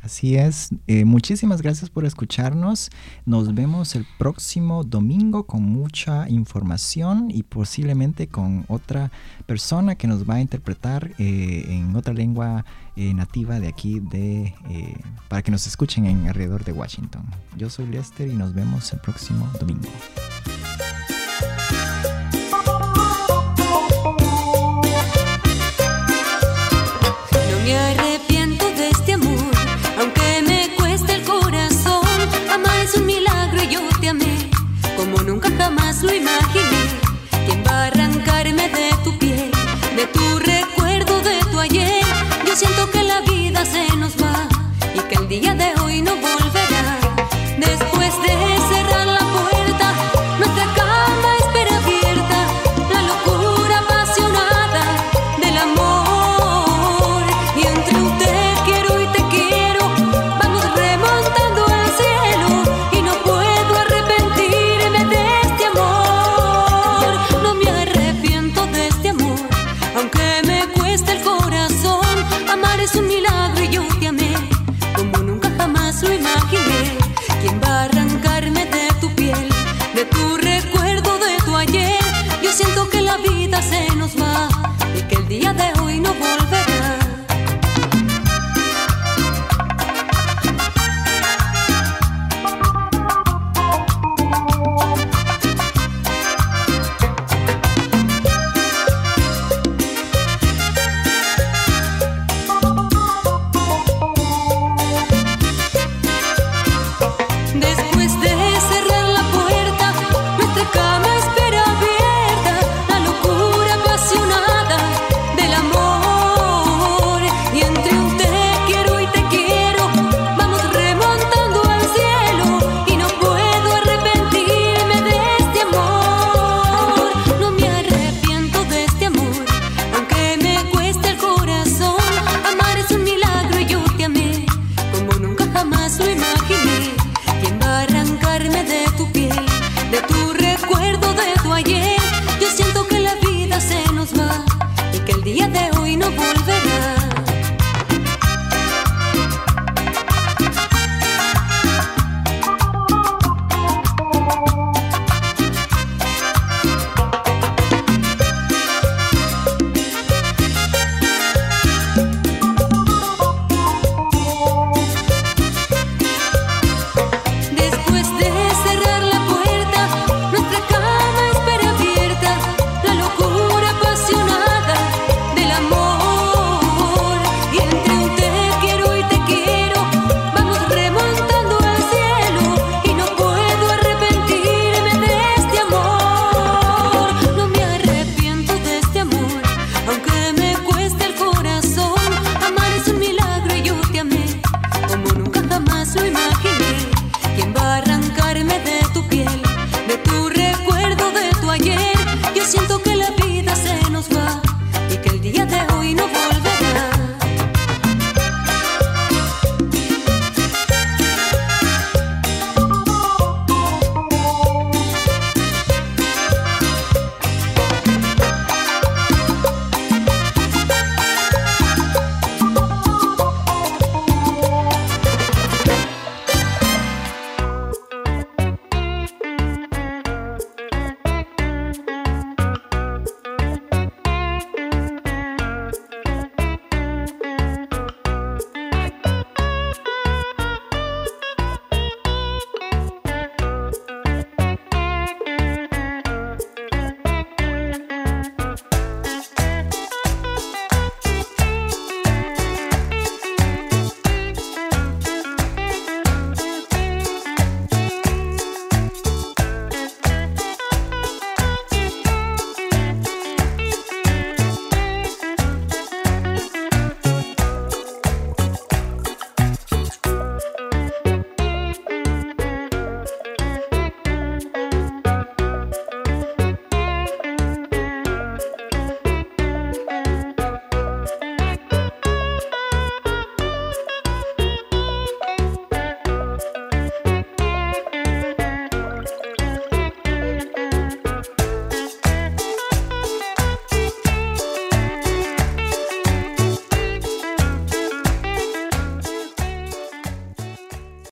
Así es. Eh, muchísimas gracias por escucharnos. Nos vemos el próximo domingo con mucha información y posiblemente con otra persona que nos va a interpretar eh, en otra lengua eh, nativa de aquí, de, eh, para que nos escuchen en alrededor de Washington. Yo soy Lester y nos vemos el próximo domingo. Jamás lo imaginé. ¿Quién va a arrancarme de tu piel, de tu recuerdo, de tu ayer? Yo siento que la vida se nos va y que el día de